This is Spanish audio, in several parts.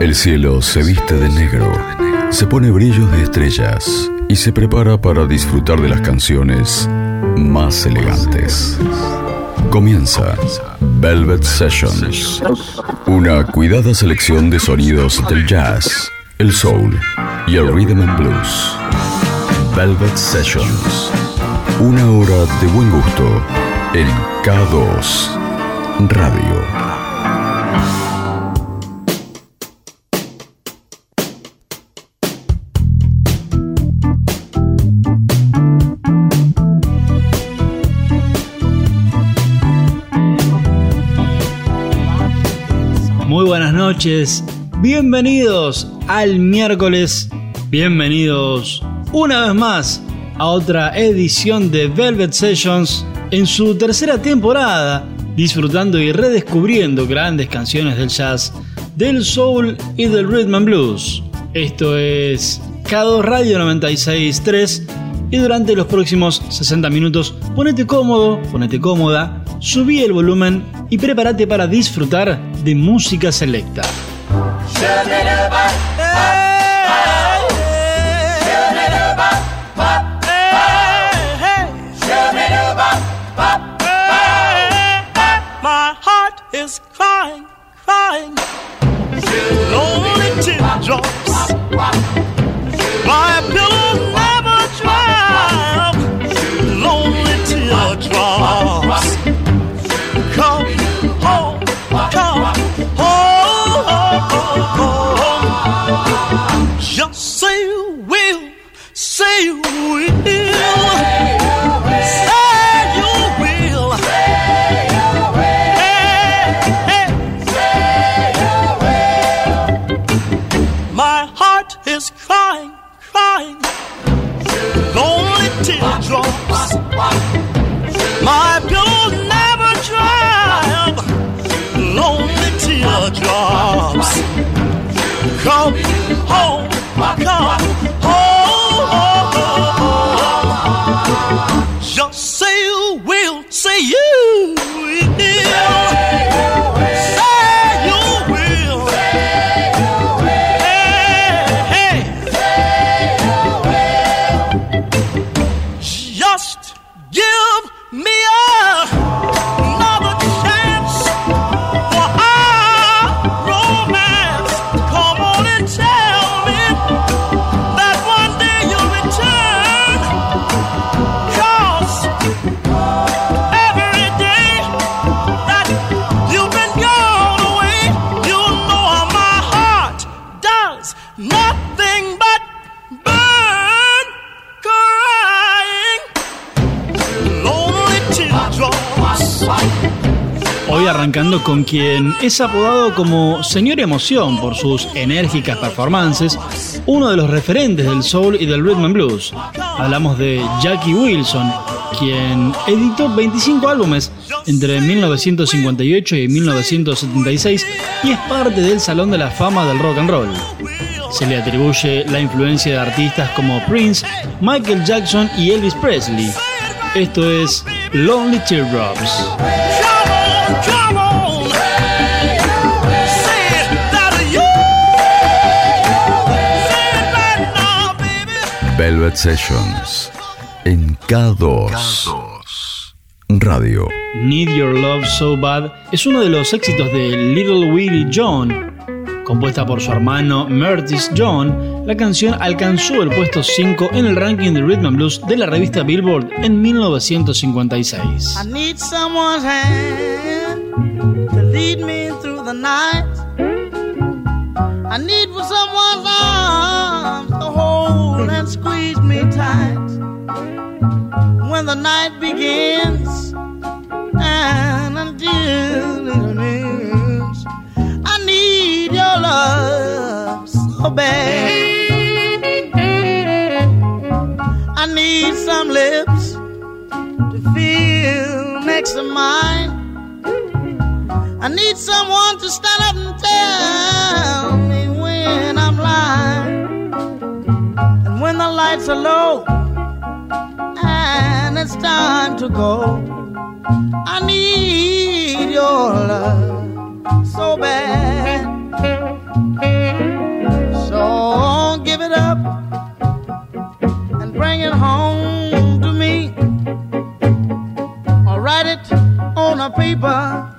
El cielo se viste de negro, se pone brillos de estrellas y se prepara para disfrutar de las canciones más elegantes. Comienza Velvet Sessions, una cuidada selección de sonidos del jazz, el soul y el rhythm and blues. Velvet Sessions, una hora de buen gusto en K2 Radio. Noches, bienvenidos al miércoles, bienvenidos una vez más a otra edición de Velvet Sessions en su tercera temporada, disfrutando y redescubriendo grandes canciones del jazz, del soul y del rhythm and blues. Esto es K2 Radio 96.3 y durante los próximos 60 minutos ponete cómodo, ponete cómoda, subí el volumen y prepárate para disfrutar de música selecta. Arrancando con quien es apodado como Señor Emoción por sus enérgicas performances, uno de los referentes del soul y del rhythm and blues. Hablamos de Jackie Wilson, quien editó 25 álbumes entre 1958 y 1976 y es parte del Salón de la Fama del Rock and Roll. Se le atribuye la influencia de artistas como Prince, Michael Jackson y Elvis Presley. Esto es Lonely Teardrops. Velvet Sessions en K2 Radio. Need Your Love So Bad es uno de los éxitos de Little Willie John. Compuesta por su hermano Mertis John, la canción alcanzó el puesto 5 en el ranking de Rhythm and Blues de la revista Billboard en 1956. I need someone's hand to lead me through the night. I need someone's arms to hold and squeeze me tight when the night begins and until it ends. Need your love so bad. I need some lips to feel next to mine. I need someone to stand up and tell me when I'm lying. And when the lights are low and it's time to go, I need your love so bad. So give it up and bring it home to me. Or write it on a paper.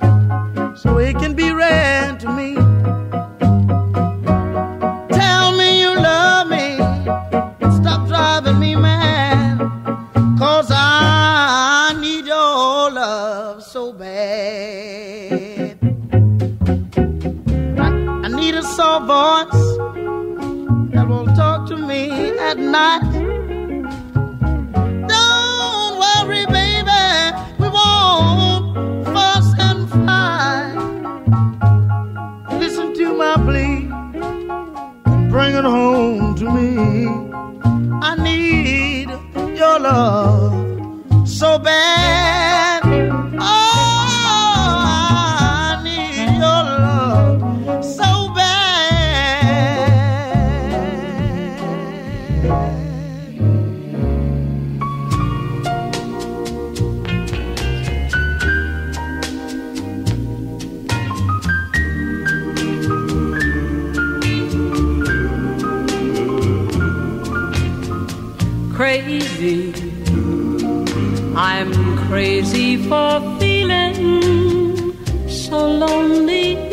Crazy. I'm crazy for feeling so lonely.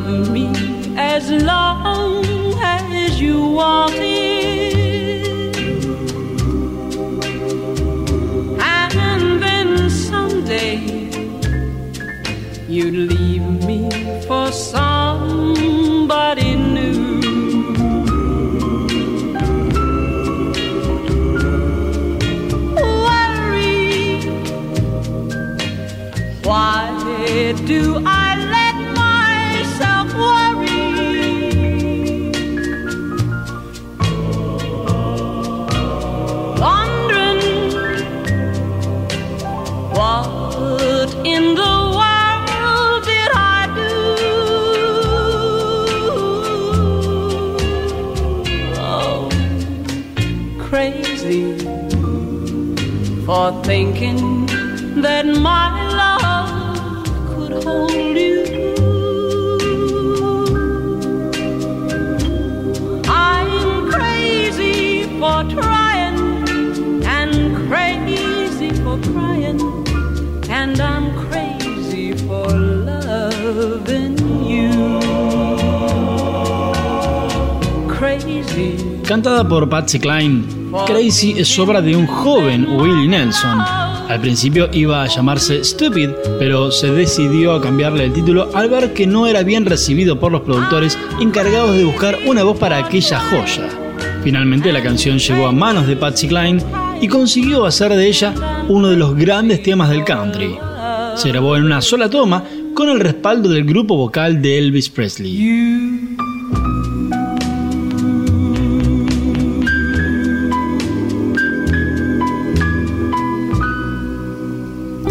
Love me as long as you wanted. Thinking that my love could hold you. I'm crazy for trying and crazy for crying, and I'm crazy for loving you. Crazy. Cantada por Patsy Cline, Crazy es obra de un joven Willie Nelson. Al principio iba a llamarse Stupid, pero se decidió a cambiarle el título al ver que no era bien recibido por los productores encargados de buscar una voz para aquella joya. Finalmente la canción llegó a manos de Patsy Cline y consiguió hacer de ella uno de los grandes temas del country. Se grabó en una sola toma con el respaldo del grupo vocal de Elvis Presley.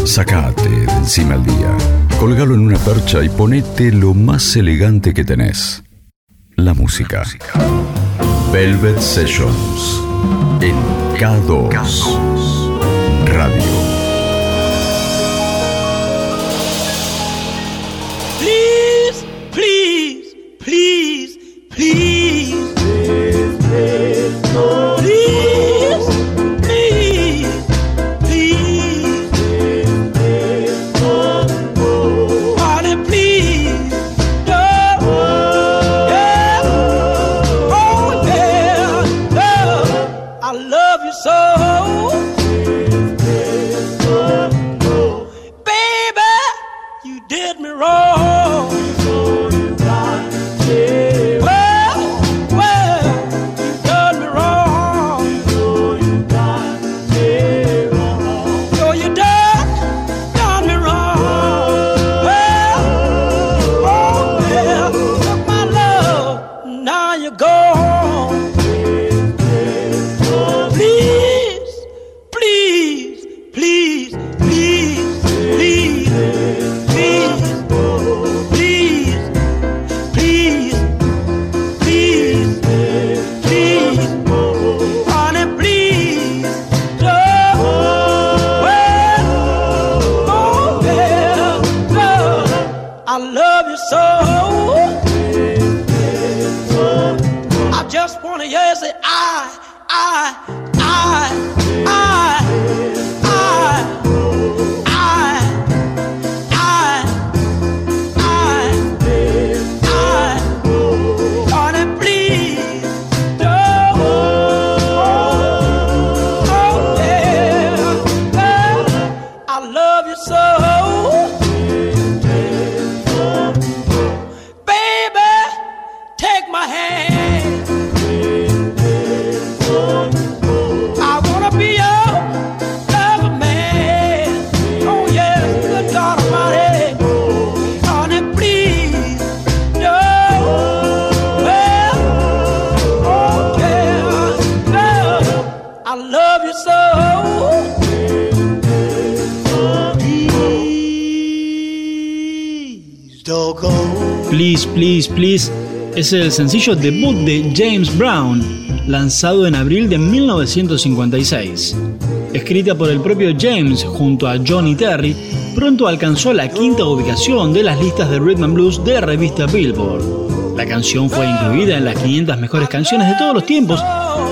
Sacate de encima el día, colgalo en una percha y ponete lo más elegante que tenés. La música. Velvet Sessions en K2 Radio. So. Please, Please, Please es el sencillo debut de James Brown, lanzado en abril de 1956. Escrita por el propio James junto a Johnny Terry, pronto alcanzó la quinta ubicación de las listas de rhythm and blues de la revista Billboard. La canción fue incluida en las 500 mejores canciones de todos los tiempos,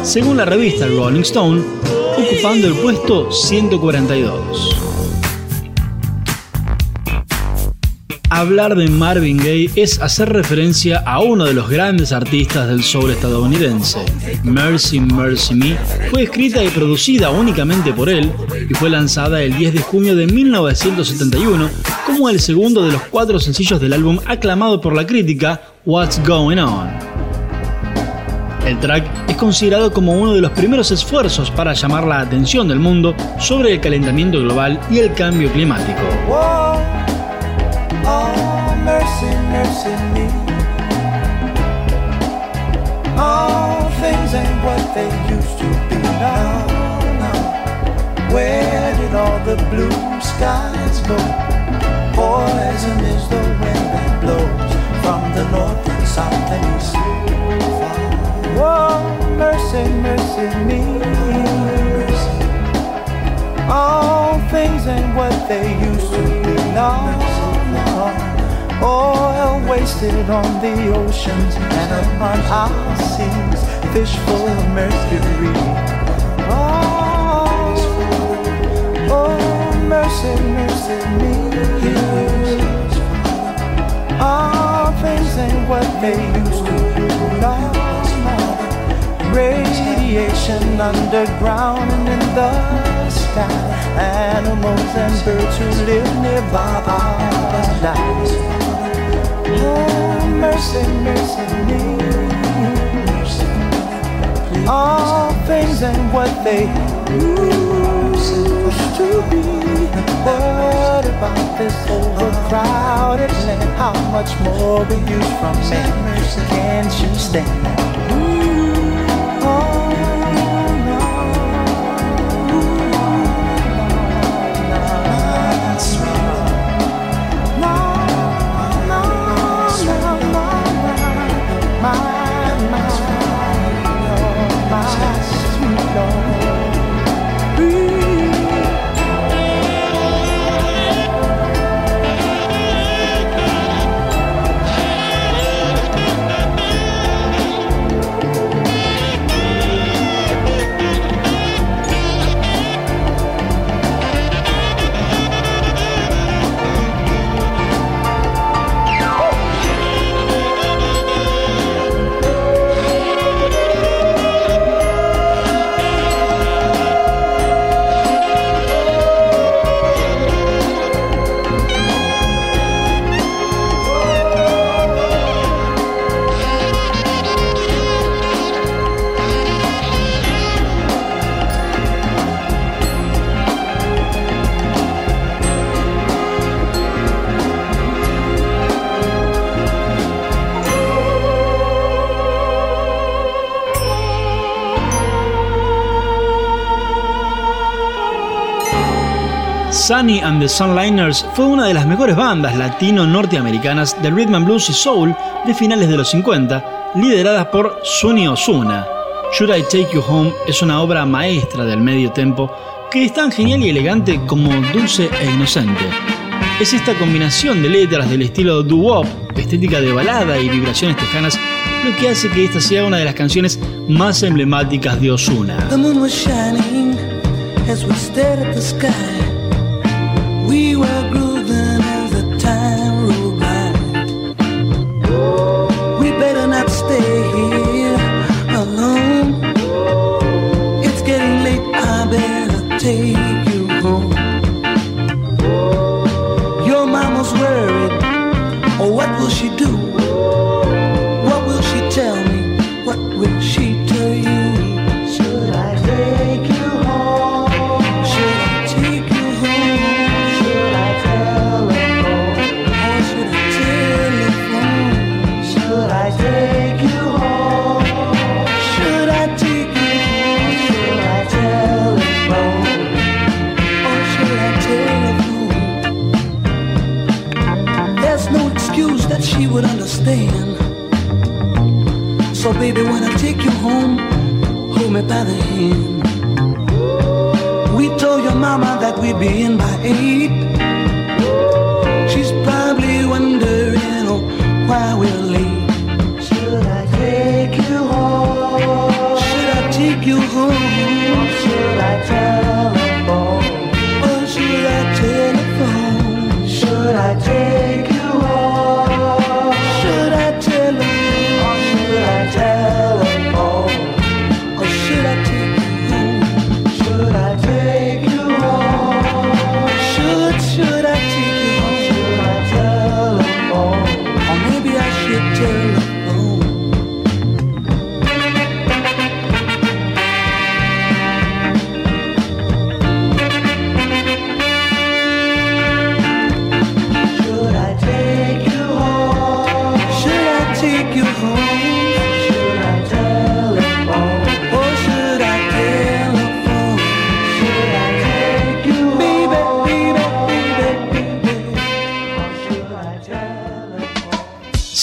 según la revista Rolling Stone, ocupando el puesto 142. Hablar de Marvin Gaye es hacer referencia a uno de los grandes artistas del soul estadounidense. Mercy Mercy Me fue escrita y producida únicamente por él y fue lanzada el 10 de junio de 1971 como el segundo de los cuatro sencillos del álbum aclamado por la crítica What's Going On. El track es considerado como uno de los primeros esfuerzos para llamar la atención del mundo sobre el calentamiento global y el cambio climático. Oh, mercy, mercy me. All things ain't what they used to be now. now. Where did all the blue skies go? Poison is the wind that blows from the north and south and east. Oh, mercy, mercy me. All things ain't what they used to be now. Oil wasted on the oceans and upon our seas, fish full of mercury. Oh, oh mercy, mercy me. All things ain't what they used to be. Radiation underground and in the sky. Animals and birds who live nearby are die. Oh, mercy, mercy me. All things ain't what they used to be. What about this overcrowded land? How much more we use from man? Can't you stand? Sunny and the Sunliners fue una de las mejores bandas latino-norteamericanas de rhythm and blues y soul de finales de los 50, lideradas por Sunny Osuna. Should I Take You Home es una obra maestra del medio tempo que es tan genial y elegante como dulce e inocente. Es esta combinación de letras del estilo doo-wop, estética de balada y vibraciones tejanas lo que hace que esta sea una de las canciones más emblemáticas de Osuna.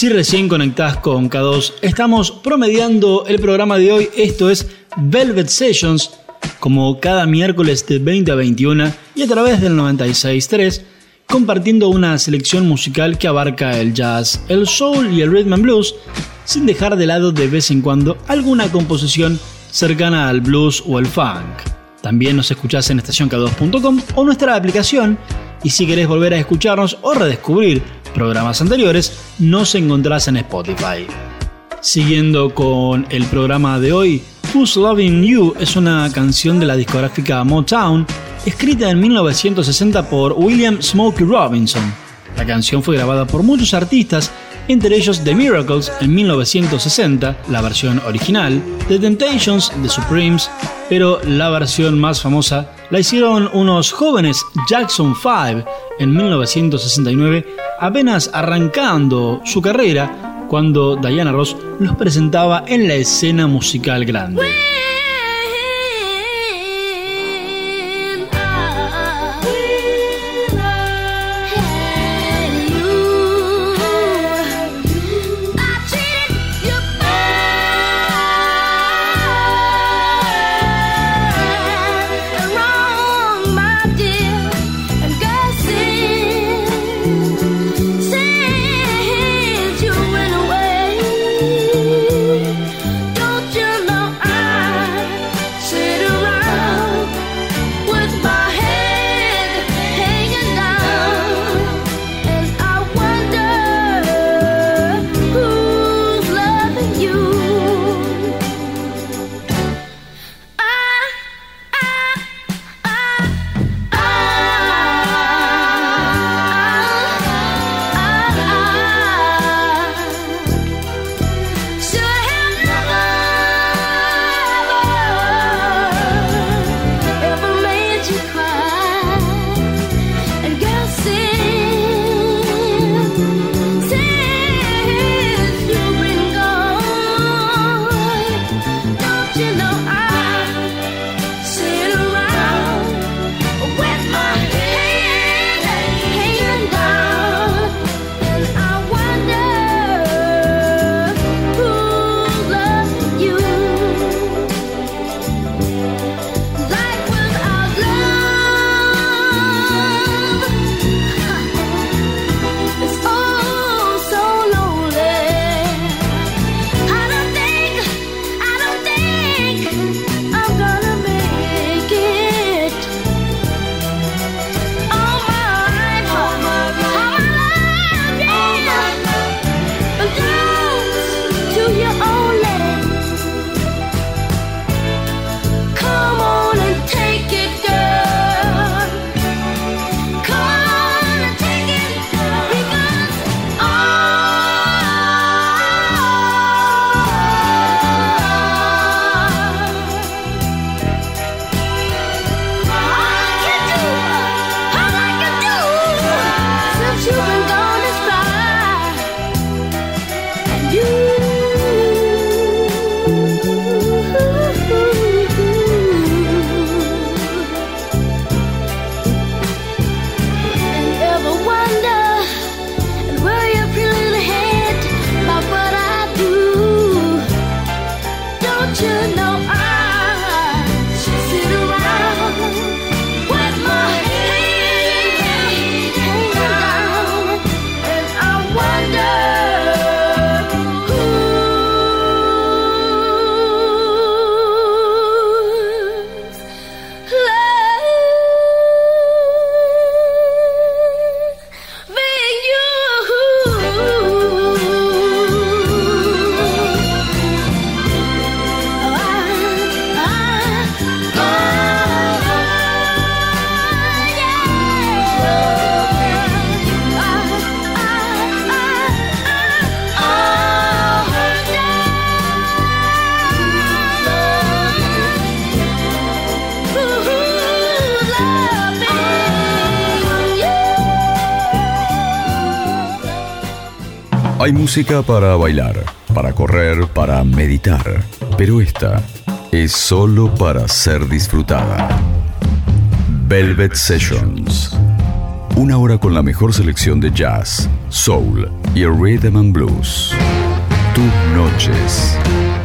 Si recién conectás con K2, estamos promediando el programa de hoy. Esto es Velvet Sessions, como cada miércoles de 20 a 21 y a través del 96.3, compartiendo una selección musical que abarca el jazz, el soul y el rhythm and blues, sin dejar de lado de vez en cuando alguna composición cercana al blues o el funk. También nos escuchás en estacionk2.com o nuestra aplicación y si querés volver a escucharnos o redescubrir programas anteriores, nos encontrás en Spotify. Siguiendo con el programa de hoy, Who's Loving You es una canción de la discográfica Motown, escrita en 1960 por William Smokey Robinson. La canción fue grabada por muchos artistas, entre ellos The Miracles en 1960, la versión original, The Temptations, The Supremes, pero la versión más famosa la hicieron unos jóvenes Jackson 5 en 1969, apenas arrancando su carrera cuando Diana Ross los presentaba en la escena musical grande. Hay música para bailar, para correr, para meditar, pero esta es solo para ser disfrutada. Velvet Sessions. Una hora con la mejor selección de jazz, soul y rhythm and blues. Tus noches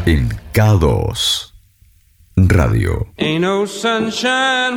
en K2 Radio. Sunshine.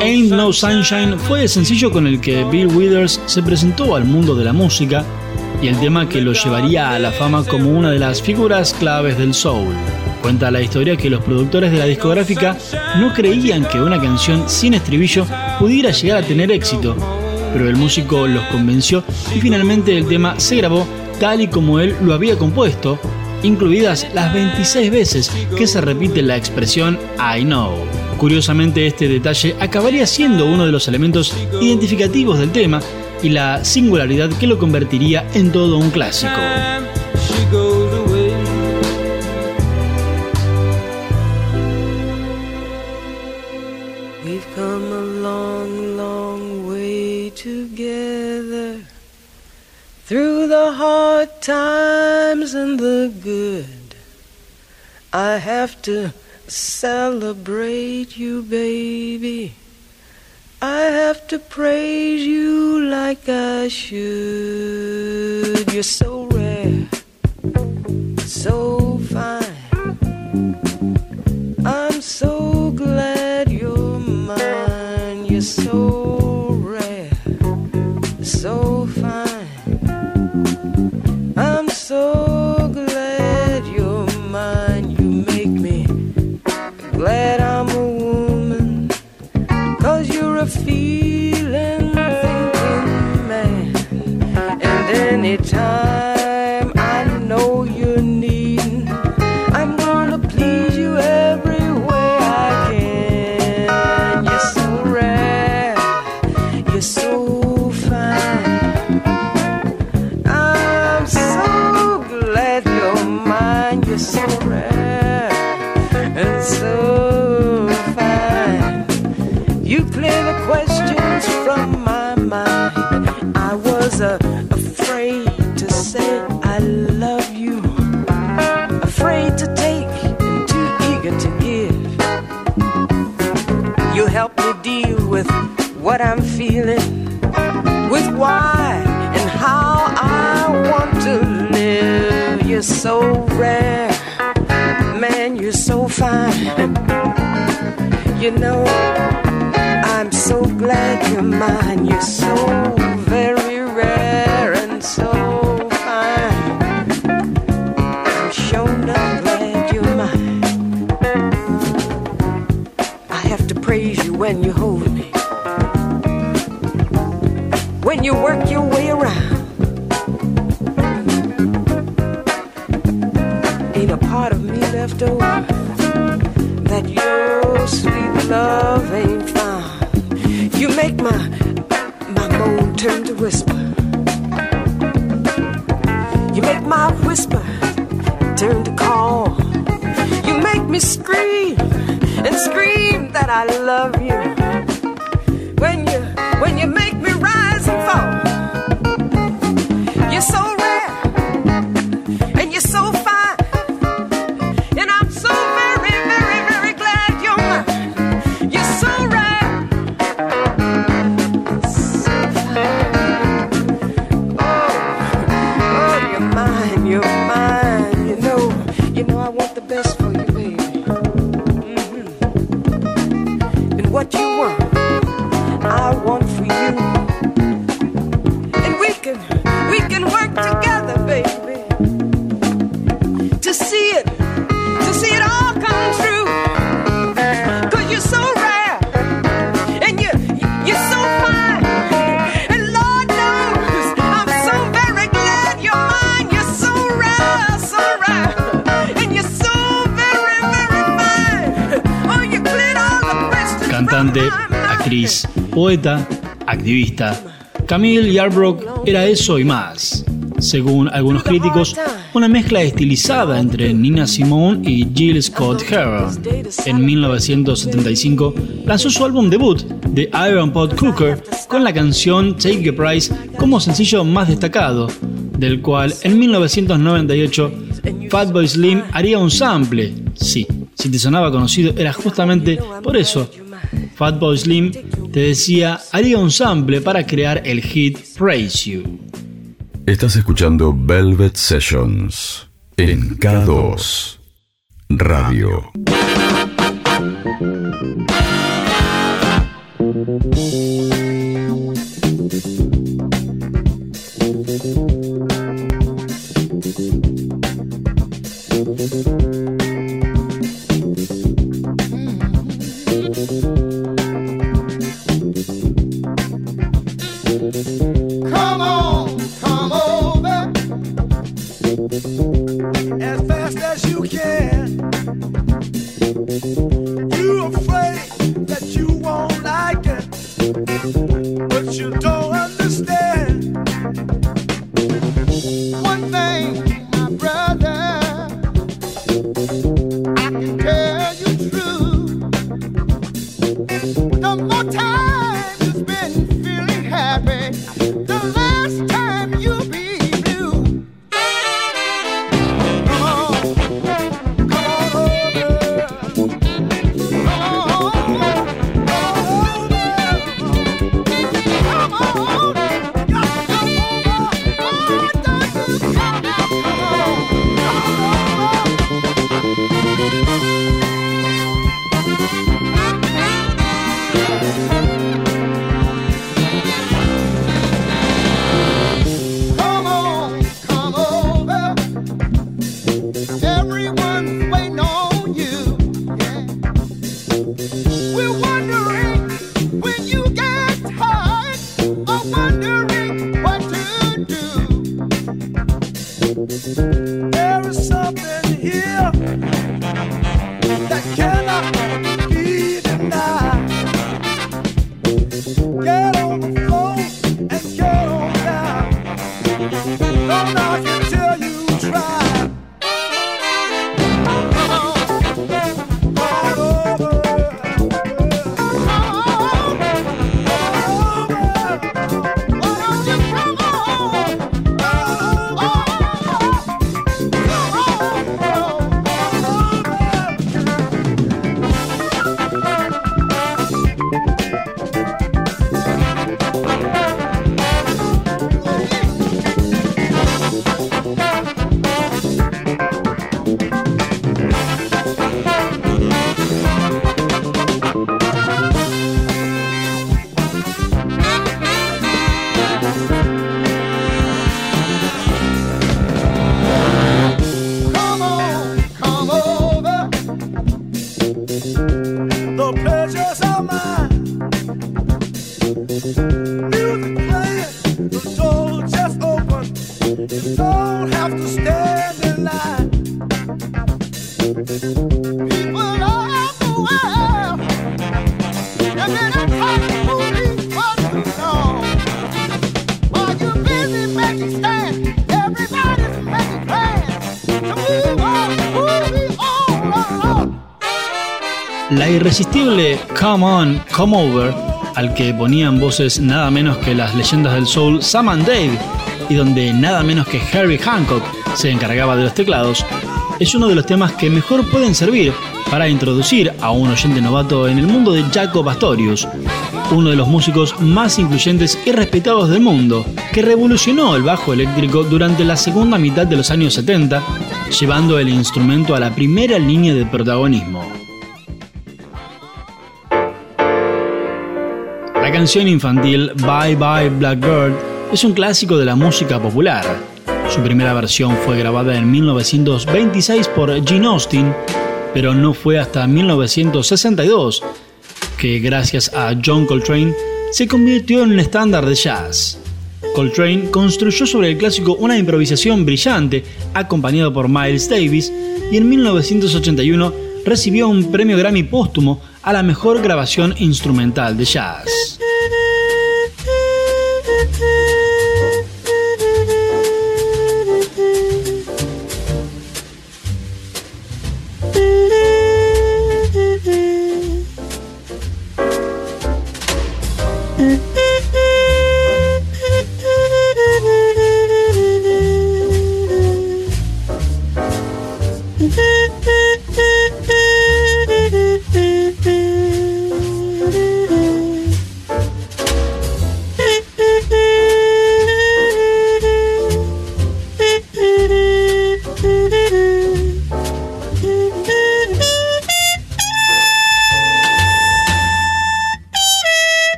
Ain't No Sunshine fue el sencillo con el que Bill Withers se presentó al mundo de la música y el tema que lo llevaría a la fama como una de las figuras claves del soul. Cuenta la historia que los productores de la discográfica no creían que una canción sin estribillo pudiera llegar a tener éxito, pero el músico los convenció y finalmente el tema se grabó tal y como él lo había compuesto, incluidas las 26 veces que se repite la expresión I know. Curiosamente este detalle acabaría siendo uno de los elementos identificativos del tema y la singularidad que lo convertiría en todo un clásico. Hard times and the good. I have to celebrate you, baby. I have to praise you like I should. You're so rare, so fine. I'm so glad you're mine. You're so left that your sweet love ain't found. You make my my moan turn to whisper. You make my whisper turn to call. You make me scream and scream that I love you. When you when you make activista. Camille Yarbrough era eso y más. Según algunos críticos, una mezcla estilizada entre Nina Simone y Jill Scott Heron. En 1975 lanzó su álbum debut, The Iron Pot Cooker, con la canción Take a Price como sencillo más destacado, del cual en 1998 Fatboy Slim haría un sample. Sí, si te sonaba conocido era justamente por eso. Fatboy Slim te decía haría un sample para crear el hit Praise You. Estás escuchando Velvet Sessions en K2 Radio. Irresistible Come On, Come Over, al que ponían voces nada menos que las leyendas del soul Sam and Dave, y donde nada menos que Harry Hancock se encargaba de los teclados, es uno de los temas que mejor pueden servir para introducir a un oyente novato en el mundo de Jaco Pastorius, uno de los músicos más influyentes y respetados del mundo, que revolucionó el bajo eléctrico durante la segunda mitad de los años 70, llevando el instrumento a la primera línea de protagonismo. Canción infantil Bye Bye Blackbird es un clásico de la música popular. Su primera versión fue grabada en 1926 por Gene Austin, pero no fue hasta 1962 que gracias a John Coltrane se convirtió en un estándar de jazz. Coltrane construyó sobre el clásico una improvisación brillante acompañado por Miles Davis y en 1981 recibió un premio Grammy póstumo a la mejor grabación instrumental de jazz.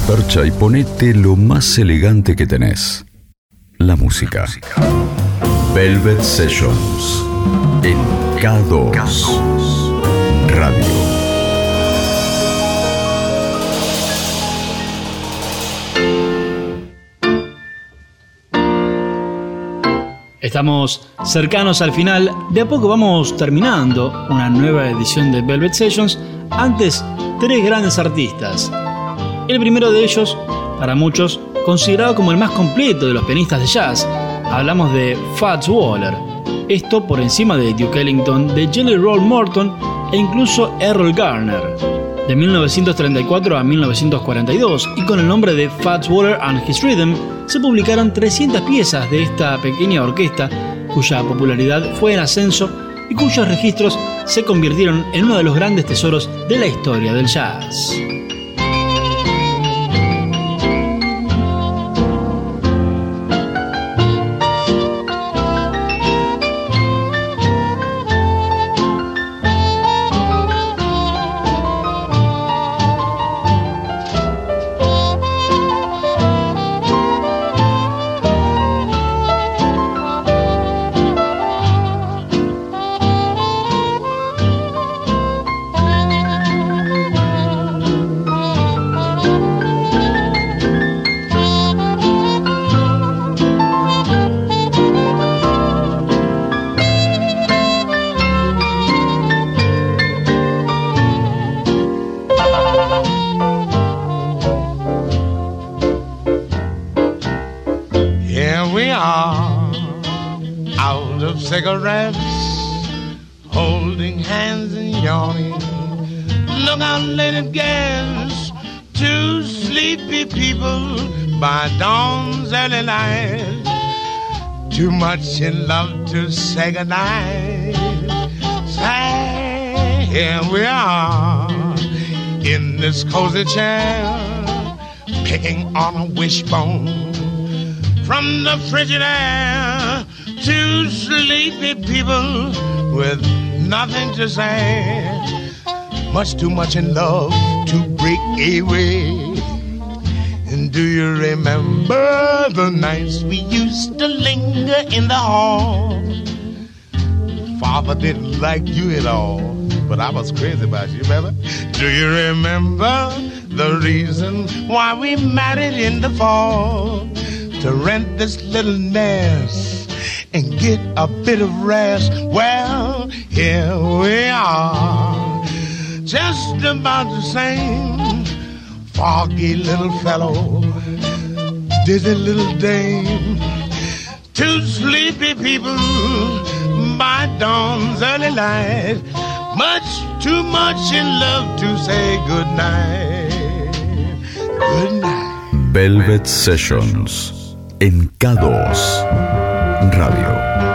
Percha y ponete lo más elegante que tenés. La música. Velvet Sessions en K2 Radio. Estamos cercanos al final, de a poco vamos terminando una nueva edición de Velvet Sessions. Antes, tres grandes artistas. El primero de ellos, para muchos, considerado como el más completo de los pianistas de jazz. Hablamos de Fats Waller. Esto por encima de Duke Ellington, de Jelly Roll Morton e incluso Errol Garner. De 1934 a 1942 y con el nombre de Fats Waller and His Rhythm, se publicaron 300 piezas de esta pequeña orquesta cuya popularidad fue en ascenso y cuyos registros se convirtieron en uno de los grandes tesoros de la historia del jazz. Sleepy people by dawn's early light. Too much in love to say goodnight. Say, here we are, in this cozy chair, picking on a wishbone from the frigid air Two sleepy people with nothing to say. Much too much in love to break away. Do you remember the nights we used to linger in the hall? Father didn't like you at all, but I was crazy about you, remember? Do you remember the reason why we married in the fall? to rent this little nest and get a bit of rest. Well, here we are, just about the same. Foggy little fellow, dizzy little dame. Two sleepy people by dawn's early light. Much too much in love to say good night. Velvet Sessions en K2 Radio.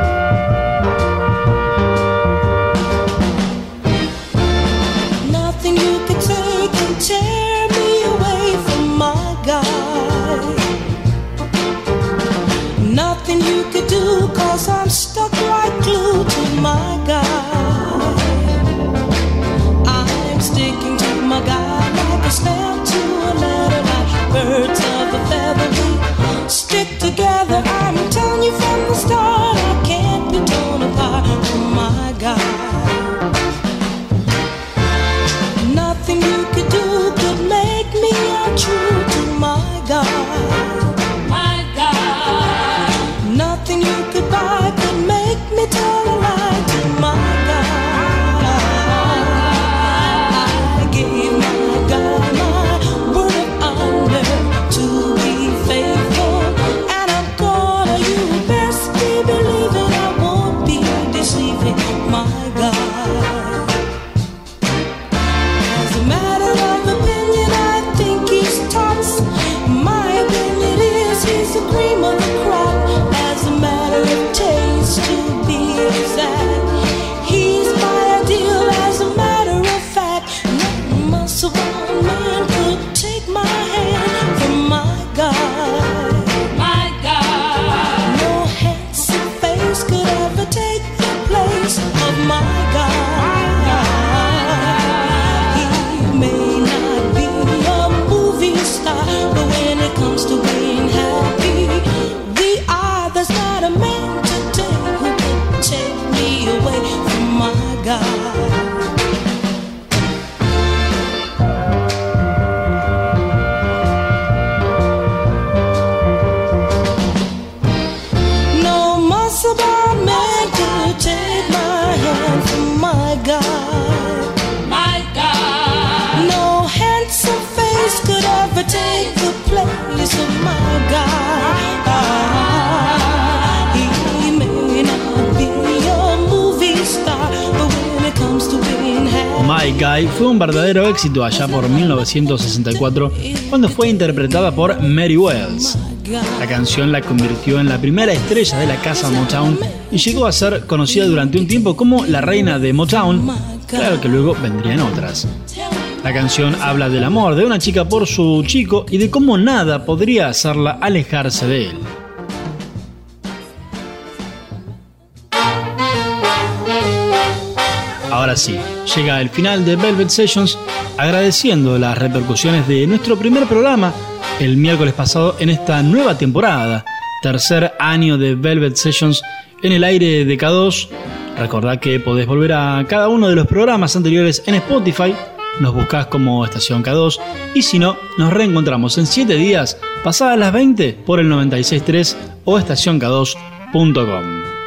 My Guy fue un verdadero éxito allá por 1964 cuando fue interpretada por Mary Wells. La canción la convirtió en la primera estrella de la casa Motown y llegó a ser conocida durante un tiempo como la reina de Motown, claro que luego vendrían otras. La canción habla del amor de una chica por su chico y de cómo nada podría hacerla alejarse de él. Ahora sí, llega el final de Velvet Sessions agradeciendo las repercusiones de nuestro primer programa el miércoles pasado en esta nueva temporada, tercer año de Velvet Sessions en el aire de K2. Recordad que podés volver a cada uno de los programas anteriores en Spotify, nos buscás como Estación K2 y si no, nos reencontramos en 7 días pasadas las 20 por el 963 o estacionk2.com.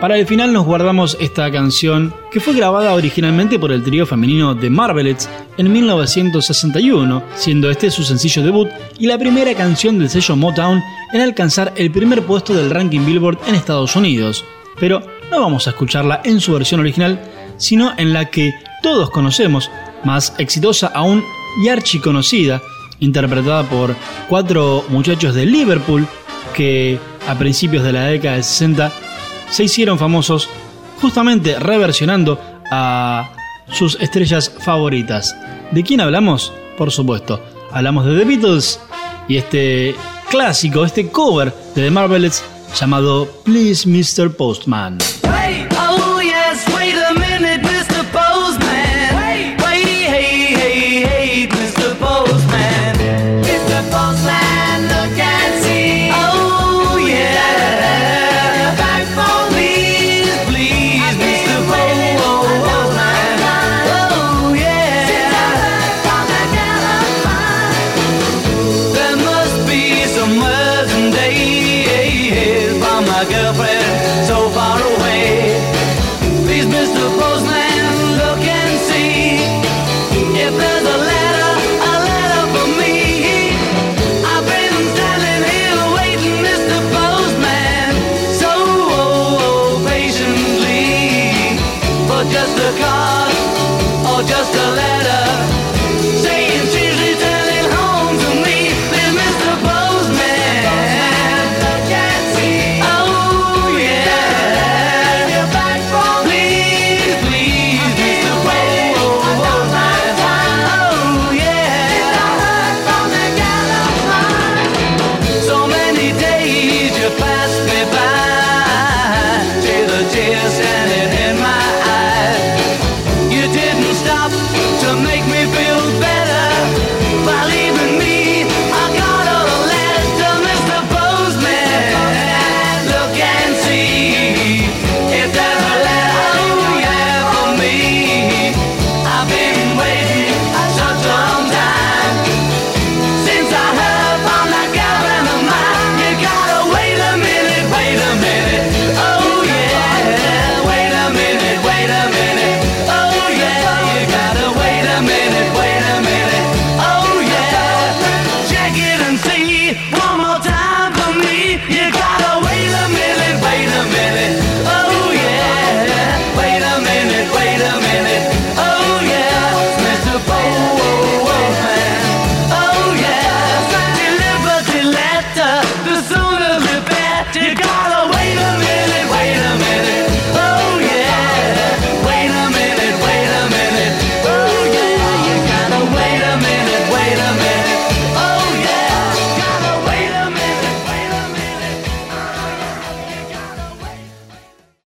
Para el final nos guardamos esta canción que fue grabada originalmente por el trío femenino The Marvelettes en 1961, siendo este su sencillo debut y la primera canción del sello Motown en alcanzar el primer puesto del ranking Billboard en Estados Unidos. Pero no vamos a escucharla en su versión original, sino en la que todos conocemos, más exitosa aún y archiconocida, interpretada por cuatro muchachos de Liverpool que a principios de la década de 60 se hicieron famosos justamente reversionando a sus estrellas favoritas. ¿De quién hablamos? Por supuesto, hablamos de The Beatles y este clásico, este cover de The Marvelettes llamado Please Mr. Postman. Oh yes, wait a